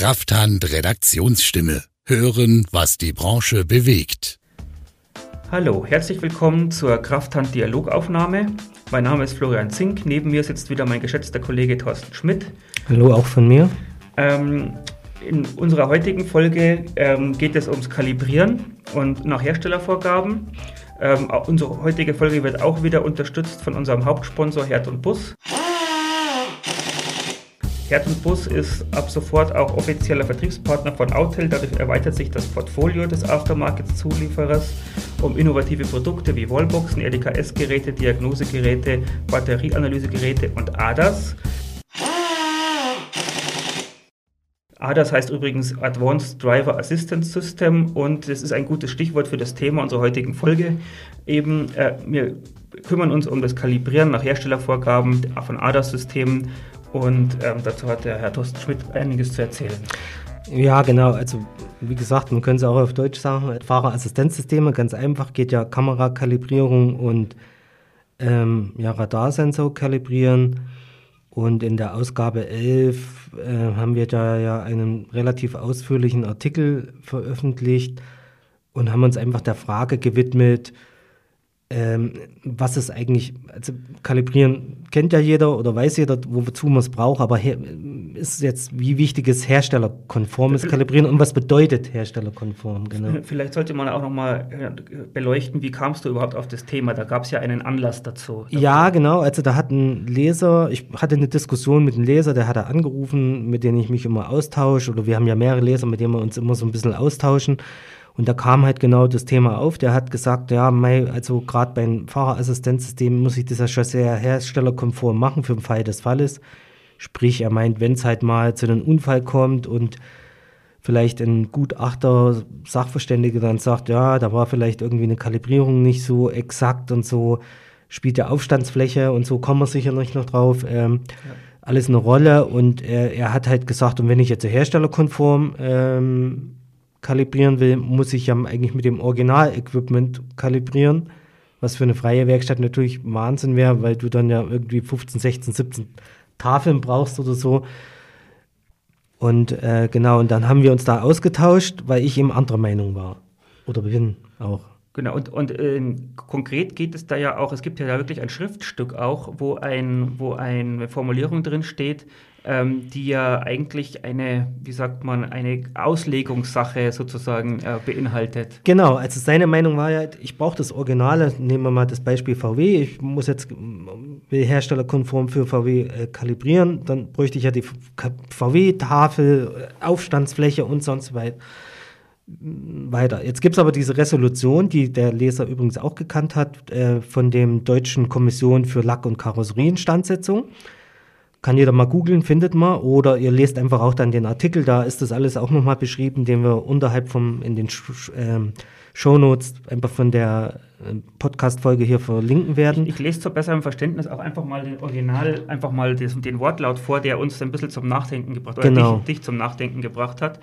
Krafthand Redaktionsstimme. Hören, was die Branche bewegt. Hallo, herzlich willkommen zur Krafthand Dialogaufnahme. Mein Name ist Florian Zink. Neben mir sitzt wieder mein geschätzter Kollege Thorsten Schmidt. Hallo, auch von mir. Ähm, in unserer heutigen Folge ähm, geht es ums Kalibrieren und nach Herstellervorgaben. Ähm, unsere heutige Folge wird auch wieder unterstützt von unserem Hauptsponsor Herd und Bus. Herd und Bus ist ab sofort auch offizieller Vertriebspartner von Autel. Dadurch erweitert sich das Portfolio des Aftermarket-Zulieferers um innovative Produkte wie Wallboxen, RDKS-Geräte, Diagnosegeräte, Batterieanalysegeräte und ADAS. ADAS heißt übrigens Advanced Driver Assistance System und das ist ein gutes Stichwort für das Thema unserer heutigen Folge. Eben, äh, wir kümmern uns um das Kalibrieren nach Herstellervorgaben von ADAS-Systemen und ähm, dazu hat der Herr Thorsten Schmidt einiges zu erzählen. Ja, genau. Also, wie gesagt, man könnte es auch auf Deutsch sagen: Fahrerassistenzsysteme, ganz einfach, geht ja Kamerakalibrierung und ähm, ja, Radarsensor kalibrieren. Und in der Ausgabe 11 äh, haben wir da ja einen relativ ausführlichen Artikel veröffentlicht und haben uns einfach der Frage gewidmet, ähm, was ist eigentlich, also kalibrieren kennt ja jeder oder weiß jeder, wozu man es braucht, aber ist jetzt, wie wichtig ist herstellerkonformes Kalibrieren und was bedeutet herstellerkonform? Genau. Vielleicht sollte man auch nochmal äh, beleuchten, wie kamst du überhaupt auf das Thema? Da gab es ja einen Anlass dazu. Ja, genau, also da hat ein Leser, ich hatte eine Diskussion mit einem Leser, der hat da angerufen, mit dem ich mich immer austausche, oder wir haben ja mehrere Leser, mit denen wir uns immer so ein bisschen austauschen. Und da kam halt genau das Thema auf. Der hat gesagt, ja, also gerade beim Fahrerassistenzsystem muss ich das ja schon sehr herstellerkonform machen für den Fall des Falles. Sprich, er meint, wenn es halt mal zu einem Unfall kommt und vielleicht ein Gutachter, Sachverständiger dann sagt, ja, da war vielleicht irgendwie eine Kalibrierung nicht so exakt und so, spielt der Aufstandsfläche und so kommen wir sicherlich noch drauf. Ähm, ja. Alles eine Rolle und er, er, hat halt gesagt, und wenn ich jetzt herstellerkonform ähm, kalibrieren will, muss ich ja eigentlich mit dem Original-Equipment kalibrieren, was für eine freie Werkstatt natürlich Wahnsinn wäre, weil du dann ja irgendwie 15, 16, 17 Tafeln brauchst oder so. Und äh, genau, und dann haben wir uns da ausgetauscht, weil ich eben anderer Meinung war. Oder bin auch. Genau, und, und äh, konkret geht es da ja auch, es gibt ja da wirklich ein Schriftstück auch, wo, ein, wo eine Formulierung drin steht, ähm, die ja eigentlich eine, wie sagt man, eine Auslegungssache sozusagen äh, beinhaltet. Genau, also seine Meinung war ja, ich brauche das Originale, nehmen wir mal das Beispiel VW, ich muss jetzt will herstellerkonform für VW äh, kalibrieren, dann bräuchte ich ja die VW-Tafel, Aufstandsfläche und sonst weiter weiter. Jetzt gibt es aber diese Resolution, die der Leser übrigens auch gekannt hat, äh, von dem Deutschen Kommission für Lack- und Karosserieinstandsetzung. Kann jeder mal googeln, findet man. Oder ihr lest einfach auch dann den Artikel, da ist das alles auch nochmal beschrieben, den wir unterhalb vom, in den ähm, Shownotes einfach von der äh, Podcast-Folge hier verlinken werden. Ich, ich, lese zur besseren Verständnis auch einfach mal den Original, einfach mal den, den Wortlaut vor, der uns ein bisschen zum Nachdenken gebracht hat, genau. dich, dich zum Nachdenken gebracht hat.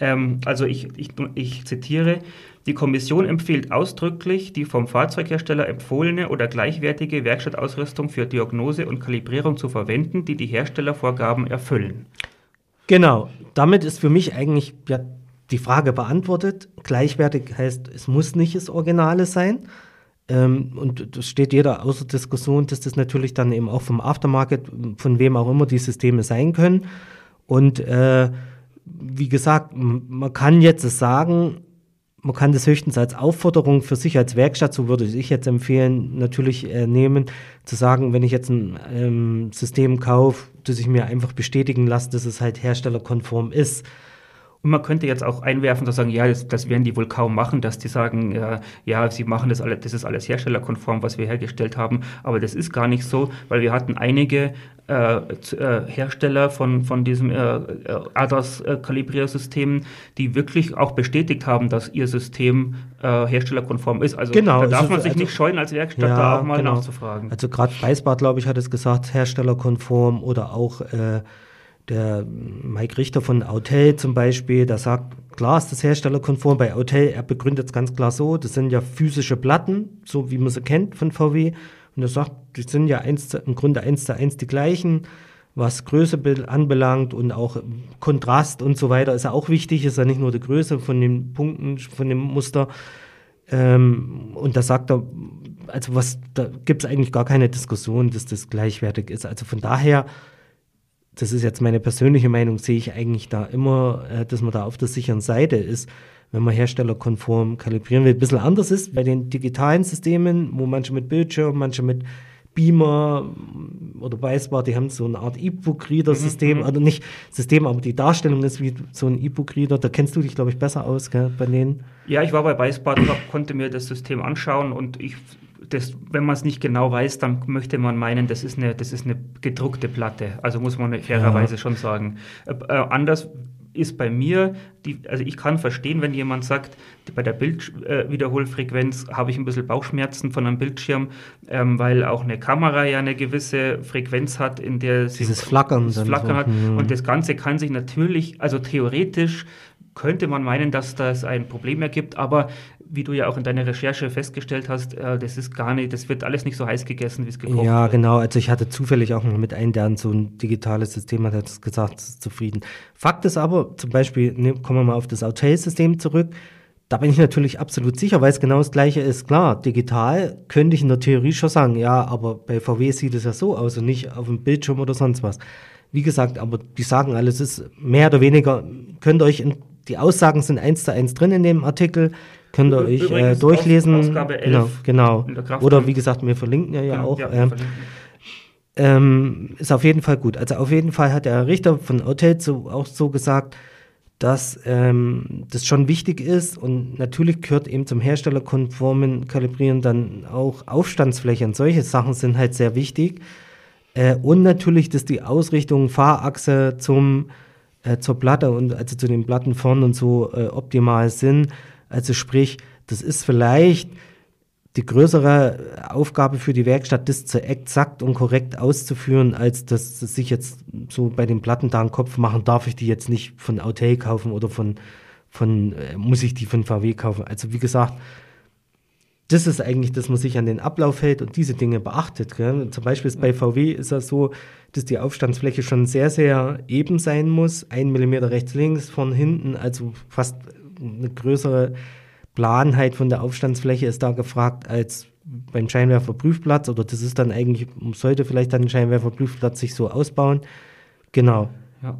Ähm, also ich, ich, ich zitiere, die Kommission empfiehlt ausdrücklich die vom Fahrzeughersteller empfohlene oder gleichwertige Werkstattausrüstung für Diagnose und Kalibrierung zu verwenden, die die Herstellervorgaben erfüllen. Genau, damit ist für mich eigentlich ja, die Frage beantwortet. Gleichwertig heißt, es muss nicht das Originale sein. Ähm, und das steht jeder außer Diskussion, dass das natürlich dann eben auch vom Aftermarket, von wem auch immer die Systeme sein können. Und äh, wie gesagt, man kann jetzt sagen, man kann das höchstens als Aufforderung für sich als Werkstatt, so würde ich jetzt empfehlen, natürlich äh, nehmen, zu sagen, wenn ich jetzt ein ähm, System kaufe, dass ich mir einfach bestätigen lasse, dass es halt herstellerkonform ist. Und man könnte jetzt auch einwerfen, zu sagen, ja, das, das, werden die wohl kaum machen, dass die sagen, ja, ja, sie machen das alles, das ist alles herstellerkonform, was wir hergestellt haben. Aber das ist gar nicht so, weil wir hatten einige äh, äh, Hersteller von, von diesem äh, äh ADAS-Kalibriersystem, die wirklich auch bestätigt haben, dass ihr System äh, herstellerkonform ist. Also genau, da darf man sich also, nicht scheuen, als Werkstatt ja, da auch mal genau. nachzufragen. Also gerade Weißbart, glaube ich, hat es gesagt, herstellerkonform oder auch äh, der Mike Richter von Autel zum Beispiel, der sagt, klar ist das herstellerkonform bei Autel, er begründet es ganz klar so, das sind ja physische Platten, so wie man sie kennt von VW. Und er sagt, die sind ja eins, im Grunde eins zu eins die gleichen. was Größe anbelangt und auch Kontrast und so weiter, ist ja auch wichtig, ist ja nicht nur die Größe von den Punkten, von dem Muster. Ähm, und da sagt er, also was, da gibt es eigentlich gar keine Diskussion, dass das gleichwertig ist. Also von daher, das ist jetzt meine persönliche Meinung, sehe ich eigentlich da immer, äh, dass man da auf der sicheren Seite ist, wenn man herstellerkonform kalibrieren will. Ein bisschen anders ist bei den digitalen Systemen, wo manche mit Bildschirm, manche mit Beamer oder Weißbar, die haben so eine Art E-Book-Reader-System, mhm. also nicht System, aber die Darstellung ist wie so ein E-Book-Reader. Da kennst du dich, glaube ich, besser aus gell, bei denen. Ja, ich war bei Weißbad und konnte mir das System anschauen und ich das, wenn man es nicht genau weiß, dann möchte man meinen, das ist eine, das ist eine gedruckte Platte. Also muss man fairerweise ja. schon sagen. Äh, äh, anders ist bei mir, die, also ich kann verstehen, wenn jemand sagt, bei der Bildwiederholfrequenz äh, habe ich ein bisschen Bauchschmerzen von einem Bildschirm, ähm, weil auch eine Kamera ja eine gewisse Frequenz hat, in der sie dieses Flackern, Flackern so. hat. Mhm. Und das Ganze kann sich natürlich, also theoretisch könnte man meinen, dass das ein Problem ergibt, aber wie du ja auch in deiner Recherche festgestellt hast, äh, das ist gar nicht, das wird alles nicht so heiß gegessen, wie es gekocht wird. Ja, genau. Also ich hatte zufällig auch noch mit einem, der an so ein digitales System hat, hat gesagt, zufrieden. Fakt ist aber, zum Beispiel, ne, kommen wir mal auf das Autel-System zurück. Da bin ich natürlich absolut sicher, weil es genau das Gleiche ist. Klar, digital könnte ich in der Theorie schon sagen, ja, aber bei VW sieht es ja so aus und nicht auf dem Bildschirm oder sonst was. Wie gesagt, aber die sagen alles ist mehr oder weniger, könnt ihr euch in, die Aussagen sind eins zu eins drin in dem Artikel. Könnt ihr euch äh, durchlesen. Ausgabe 11 genau, genau. Oder wie gesagt, wir verlinken ja, ja genau, auch. Ja, ähm, ähm, ist auf jeden Fall gut. Also auf jeden Fall hat der Richter von Hotel so, auch so gesagt, dass ähm, das schon wichtig ist und natürlich gehört eben zum herstellerkonformen Kalibrieren dann auch Aufstandsfläche und solche Sachen sind halt sehr wichtig. Äh, und natürlich, dass die Ausrichtung Fahrachse zum, äh, zur Platte und also zu den Platten vorn und so äh, optimal sind. Also sprich, das ist vielleicht die größere Aufgabe für die Werkstatt, das zu exakt und korrekt auszuführen, als dass das sich jetzt so bei den Platten da einen Kopf machen, darf ich die jetzt nicht von Autel kaufen oder von, von äh, muss ich die von VW kaufen. Also wie gesagt, das ist eigentlich, dass man sich an den Ablauf hält und diese Dinge beachtet. Gell? Zum Beispiel ist bei VW ist das so, dass die Aufstandsfläche schon sehr, sehr eben sein muss. Ein Millimeter rechts, links, von hinten, also fast eine größere Planheit von der Aufstandsfläche ist da gefragt als beim Scheinwerferprüfplatz oder das ist dann eigentlich, sollte vielleicht dann ein Scheinwerferprüfplatz sich so ausbauen. Genau. Ja.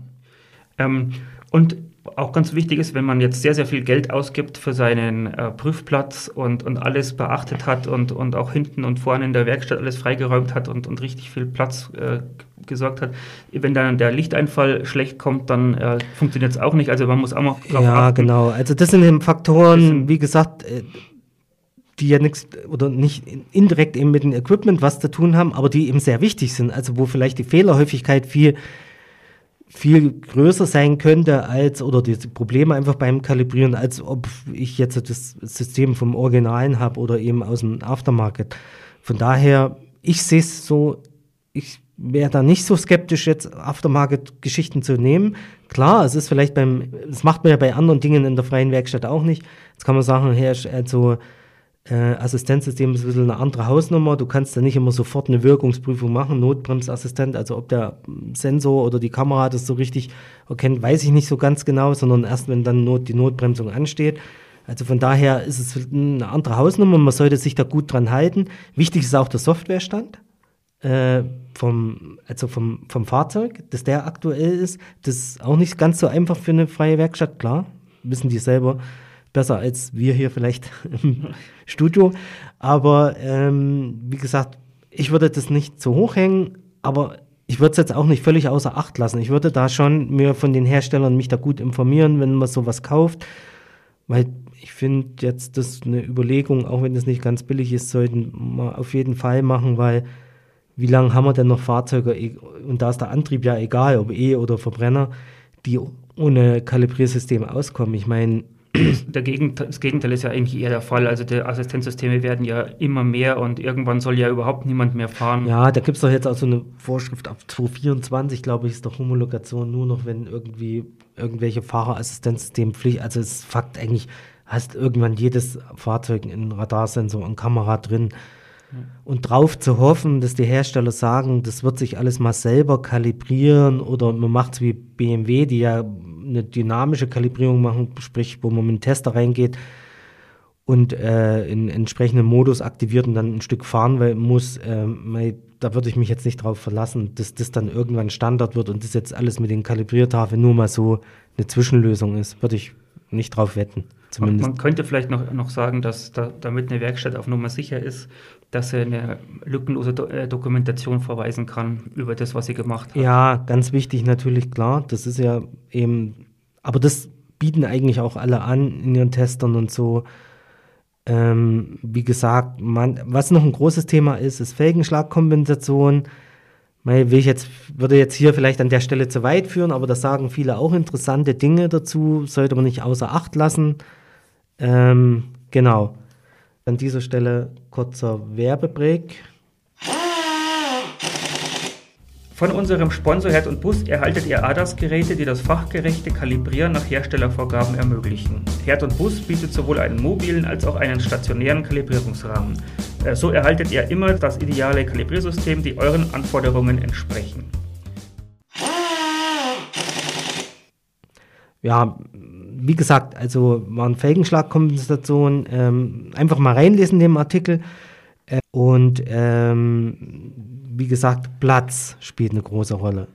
Ähm, und auch ganz wichtig ist, wenn man jetzt sehr, sehr viel Geld ausgibt für seinen äh, Prüfplatz und, und alles beachtet hat und, und auch hinten und vorne in der Werkstatt alles freigeräumt hat und, und richtig viel Platz äh, gesorgt hat. Wenn dann der Lichteinfall schlecht kommt, dann äh, funktioniert es auch nicht. Also man muss auch mal drauf Ja, achten. genau. Also das sind eben Faktoren, sind, wie gesagt, äh, die ja nichts oder nicht indirekt eben mit dem Equipment was zu tun haben, aber die eben sehr wichtig sind. Also wo vielleicht die Fehlerhäufigkeit viel viel größer sein könnte als oder die Probleme einfach beim Kalibrieren, als ob ich jetzt das System vom Originalen habe oder eben aus dem Aftermarket. Von daher, ich sehe es so, ich wäre da nicht so skeptisch, jetzt Aftermarket-Geschichten zu nehmen. Klar, es ist vielleicht beim, das macht man ja bei anderen Dingen in der freien Werkstatt auch nicht. Jetzt kann man sagen, ist also äh, Assistenzsystem ist ein bisschen eine andere Hausnummer. Du kannst da nicht immer sofort eine Wirkungsprüfung machen, Notbremsassistent, also ob der Sensor oder die Kamera das so richtig erkennt, weiß ich nicht so ganz genau, sondern erst wenn dann Not, die Notbremsung ansteht. Also von daher ist es eine andere Hausnummer, man sollte sich da gut dran halten. Wichtig ist auch der Softwarestand äh, vom, also vom, vom Fahrzeug, dass der aktuell ist. Das ist auch nicht ganz so einfach für eine freie Werkstatt, klar, wissen die selber besser als wir hier vielleicht im Studio. Aber ähm, wie gesagt, ich würde das nicht zu hoch hängen, aber ich würde es jetzt auch nicht völlig außer Acht lassen. Ich würde da schon mir von den Herstellern mich da gut informieren, wenn man sowas kauft, weil ich finde jetzt das eine Überlegung, auch wenn das nicht ganz billig ist, sollten wir auf jeden Fall machen, weil wie lange haben wir denn noch Fahrzeuge, e, und da ist der Antrieb ja egal, ob E- oder Verbrenner, die ohne Kalibriersystem auskommen. Ich meine, Gegend, das Gegenteil ist ja eigentlich eher der Fall. Also die Assistenzsysteme werden ja immer mehr und irgendwann soll ja überhaupt niemand mehr fahren. Ja, da gibt es doch jetzt auch so eine Vorschrift ab 2024, glaube ich, ist doch Homologation nur noch, wenn irgendwie irgendwelche Fahrerassistenzsysteme Pflicht, also es ist Fakt eigentlich, hast irgendwann jedes Fahrzeug einen Radarsensor und Kamera drin. und drauf zu hoffen, dass die Hersteller sagen, das wird sich alles mal selber kalibrieren oder man macht es wie BMW, die ja eine dynamische Kalibrierung machen, sprich, wo man mit einem Tester reingeht und äh, in entsprechenden Modus aktiviert und dann ein Stück fahren muss, äh, da würde ich mich jetzt nicht drauf verlassen, dass das dann irgendwann Standard wird und das jetzt alles mit den Kalibriertafeln nur mal so eine Zwischenlösung ist. Würde ich nicht drauf wetten. Zumindest. Man, könnte vielleicht noch, noch sagen, dass da, damit eine Werkstatt auf Nummer sicher ist, dass er eine lückenlose Do äh, Dokumentation verweisen kann über das, was sie gemacht hat. Ja, ganz wichtig natürlich, klar. Das ist ja eben, aber das bieten eigentlich auch alle an in ihren Testern und so. Ähm, wie gesagt, man, was noch ein großes Thema ist, ist Felgenschlagkompensation. Will ich jetzt, würde jetzt hier vielleicht an der Stelle zu weit führen, aber das sagen viele auch interessante Dinge dazu, sollte man nicht außer Acht lassen. Ähm, genau. An dieser Stelle kurzer Werbebreak. Von unserem Sponsor Herd und Bus erhaltet ihr ADAS-Geräte, die das fachgerechte Kalibrieren nach Herstellervorgaben ermöglichen. Herd und Bus bietet sowohl einen mobilen als auch einen stationären Kalibrierungsrahmen. Äh, so erhaltet ihr immer das ideale Kalibriersystem, die euren Anforderungen entsprechen. Ja, wie gesagt, also waren Felgenschlagkompensation. Ähm, einfach mal reinlesen in dem Artikel. Äh, und ähm, wie gesagt, Platz spielt eine große Rolle.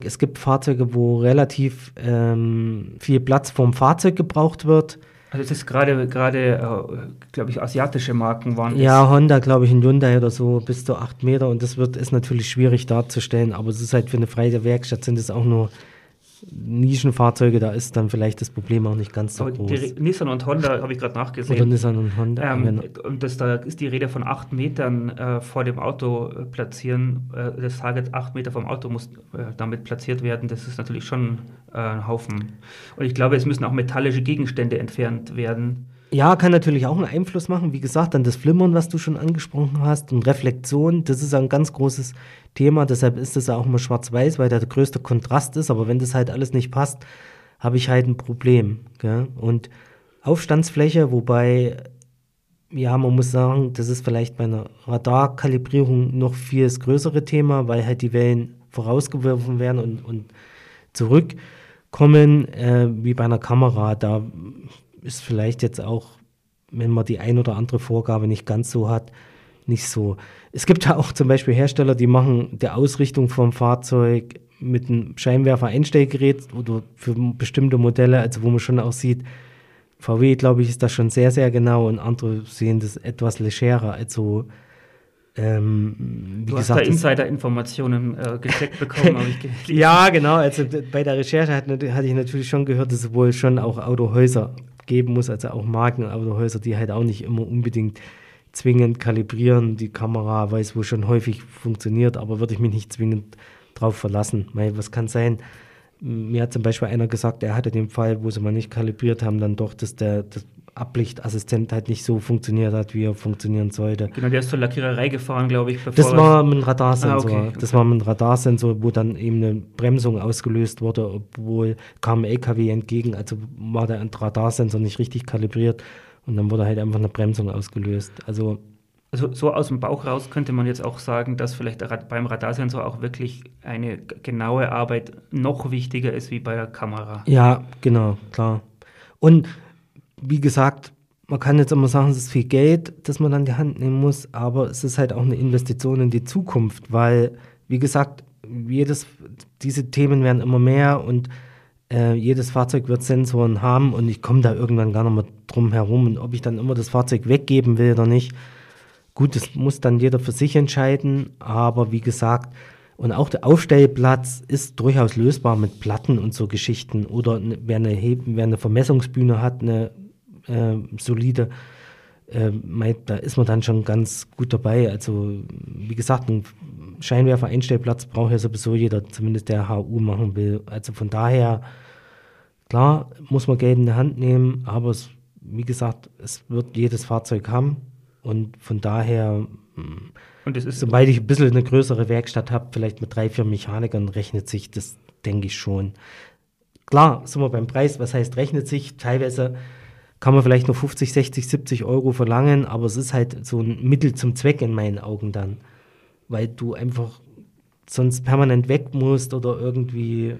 Es gibt Fahrzeuge, wo relativ ähm, viel Platz vom Fahrzeug gebraucht wird. Also es ist gerade, gerade äh, glaube ich, asiatische Marken waren Ja, das. Honda, glaube ich, in Hyundai oder so, bis zu 8 Meter. Und das wird, ist natürlich schwierig darzustellen, aber es ist halt für eine freie Werkstatt sind es auch nur Nischenfahrzeuge, da ist dann vielleicht das Problem auch nicht ganz so Aber groß. Die Nissan und Honda habe ich gerade nachgesehen. Oder Nissan und Honda. Ähm, genau. Und das, da ist die Rede von acht Metern äh, vor dem Auto äh, platzieren. Äh, das Target acht Meter vom Auto muss äh, damit platziert werden. Das ist natürlich schon äh, ein Haufen. Und ich glaube, es müssen auch metallische Gegenstände entfernt werden. Ja, kann natürlich auch einen Einfluss machen. Wie gesagt, dann das Flimmern, was du schon angesprochen hast, und Reflexion, das ist ein ganz großes Thema. Deshalb ist das auch immer schwarz-weiß, weil da der größte Kontrast ist. Aber wenn das halt alles nicht passt, habe ich halt ein Problem. Gell? Und Aufstandsfläche, wobei, ja, man muss sagen, das ist vielleicht bei einer Radarkalibrierung noch viel das größere Thema, weil halt die Wellen vorausgeworfen werden und, und zurückkommen, äh, wie bei einer Kamera. Da ist vielleicht jetzt auch, wenn man die ein oder andere Vorgabe nicht ganz so hat, nicht so. Es gibt ja auch zum Beispiel Hersteller, die machen der Ausrichtung vom Fahrzeug mit einem Scheinwerfer-Einstellgerät oder für bestimmte Modelle, also wo man schon auch sieht, VW, glaube ich, ist das schon sehr, sehr genau und andere sehen das etwas legerer. Also ähm, du gesagt, hast da Insider-Informationen äh, gesteckt bekommen, habe ich gelesen. ja, genau. Also bei der Recherche hat, hatte ich natürlich schon gehört, dass es wohl schon auch Autohäuser geben muss, also auch Markenautohäuser, die halt auch nicht immer unbedingt zwingend kalibrieren. Die Kamera weiß wohl schon häufig funktioniert, aber würde ich mich nicht zwingend drauf verlassen. Weil was kann sein? Mir hat zum Beispiel einer gesagt, er hatte den Fall, wo sie mal nicht kalibriert haben, dann doch, dass der, das Ablichtassistent halt nicht so funktioniert hat, wie er funktionieren sollte. Genau, der ist zur Lackiererei gefahren, glaube ich. das war mit einem Radarsensor. Ah, okay, okay. Das war mit einem Radarsensor, wo dann eben eine Bremsung ausgelöst wurde, obwohl kam ein LKW entgegen, also war der Radarsensor nicht richtig kalibriert und dann wurde halt einfach eine Bremsung ausgelöst. Also also so aus dem Bauch raus könnte man jetzt auch sagen, dass vielleicht beim Radarsensor auch wirklich eine genaue Arbeit noch wichtiger ist wie bei der Kamera. Ja, genau, klar. Und wie gesagt, man kann jetzt immer sagen, es ist viel Geld, das man an die Hand nehmen muss, aber es ist halt auch eine Investition in die Zukunft, weil, wie gesagt, jedes, diese Themen werden immer mehr und äh, jedes Fahrzeug wird Sensoren haben und ich komme da irgendwann gar nicht mehr drum herum und ob ich dann immer das Fahrzeug weggeben will oder nicht. Gut, das muss dann jeder für sich entscheiden, aber wie gesagt, und auch der Aufstellplatz ist durchaus lösbar mit Platten und so Geschichten. Oder wer eine, wer eine Vermessungsbühne hat, eine äh, solide, äh, da ist man dann schon ganz gut dabei. Also, wie gesagt, ein Scheinwerfer-Einstellplatz braucht ja sowieso jeder, zumindest der HU machen will. Also von daher, klar, muss man Geld in die Hand nehmen, aber es, wie gesagt, es wird jedes Fahrzeug haben. Und von daher, und sobald ich ein bisschen eine größere Werkstatt habe, vielleicht mit drei, vier Mechanikern, rechnet sich das, denke ich schon. Klar, sind wir beim Preis, was heißt rechnet sich? Teilweise kann man vielleicht nur 50, 60, 70 Euro verlangen, aber es ist halt so ein Mittel zum Zweck in meinen Augen dann, weil du einfach sonst permanent weg musst oder irgendwie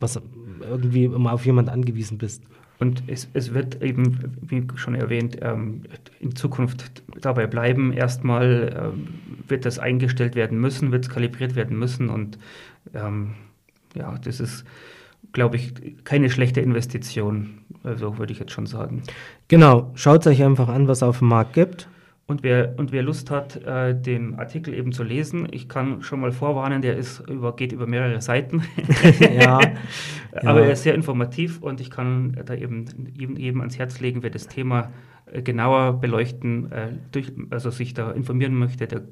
was irgendwie immer auf jemand angewiesen bist. Und es, es wird eben, wie schon erwähnt, ähm, in Zukunft dabei bleiben. Erstmal ähm, wird das eingestellt werden müssen, wird es kalibriert werden müssen. Und ähm, ja, das ist, glaube ich, keine schlechte Investition. Also würde ich jetzt schon sagen. Genau, schaut euch einfach an, was es auf dem Markt gibt. Und wer, und wer Lust hat, äh, den Artikel eben zu lesen, ich kann schon mal vorwarnen, der ist über, geht über mehrere Seiten. ja, Aber ja. er ist sehr informativ und ich kann da eben jedem ans Herz legen, wer das Thema äh, genauer beleuchten, äh, durch, also sich da informieren möchte, der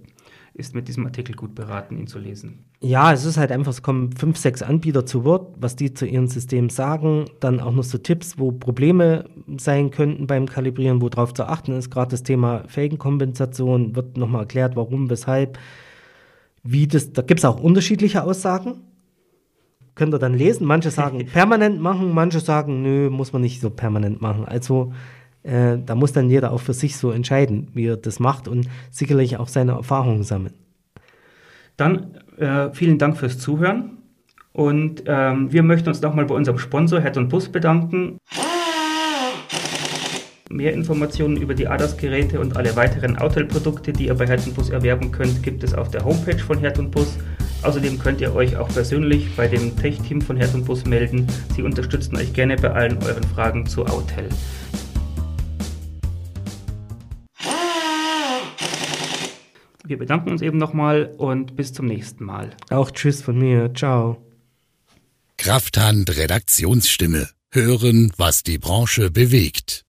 ist mit diesem Artikel gut beraten, ihn zu lesen. Ja, es ist halt einfach, es kommen fünf, sechs Anbieter zu Wort, was die zu ihrem System sagen. Dann auch noch so Tipps, wo Probleme sein könnten beim Kalibrieren, worauf zu achten ist. Gerade das Thema Felgenkompensation wird nochmal erklärt, warum, weshalb, wie das. Da gibt es auch unterschiedliche Aussagen. Könnt ihr dann lesen. Manche sagen permanent machen, manche sagen, nö, muss man nicht so permanent machen. Also äh, da muss dann jeder auch für sich so entscheiden, wie er das macht und sicherlich auch seine Erfahrungen sammeln. Dann äh, vielen Dank fürs Zuhören und ähm, wir möchten uns nochmal bei unserem Sponsor Head und Bus bedanken. Mehr Informationen über die ADAS-Geräte und alle weiteren Autel-Produkte, die ihr bei Herd Bus erwerben könnt, gibt es auf der Homepage von Herd Bus. Außerdem könnt ihr euch auch persönlich bei dem Tech-Team von Herd Bus melden. Sie unterstützen euch gerne bei allen euren Fragen zu Autel. Wir bedanken uns eben nochmal und bis zum nächsten Mal. Auch Tschüss von mir. Ciao. Krafthand Redaktionsstimme. Hören, was die Branche bewegt.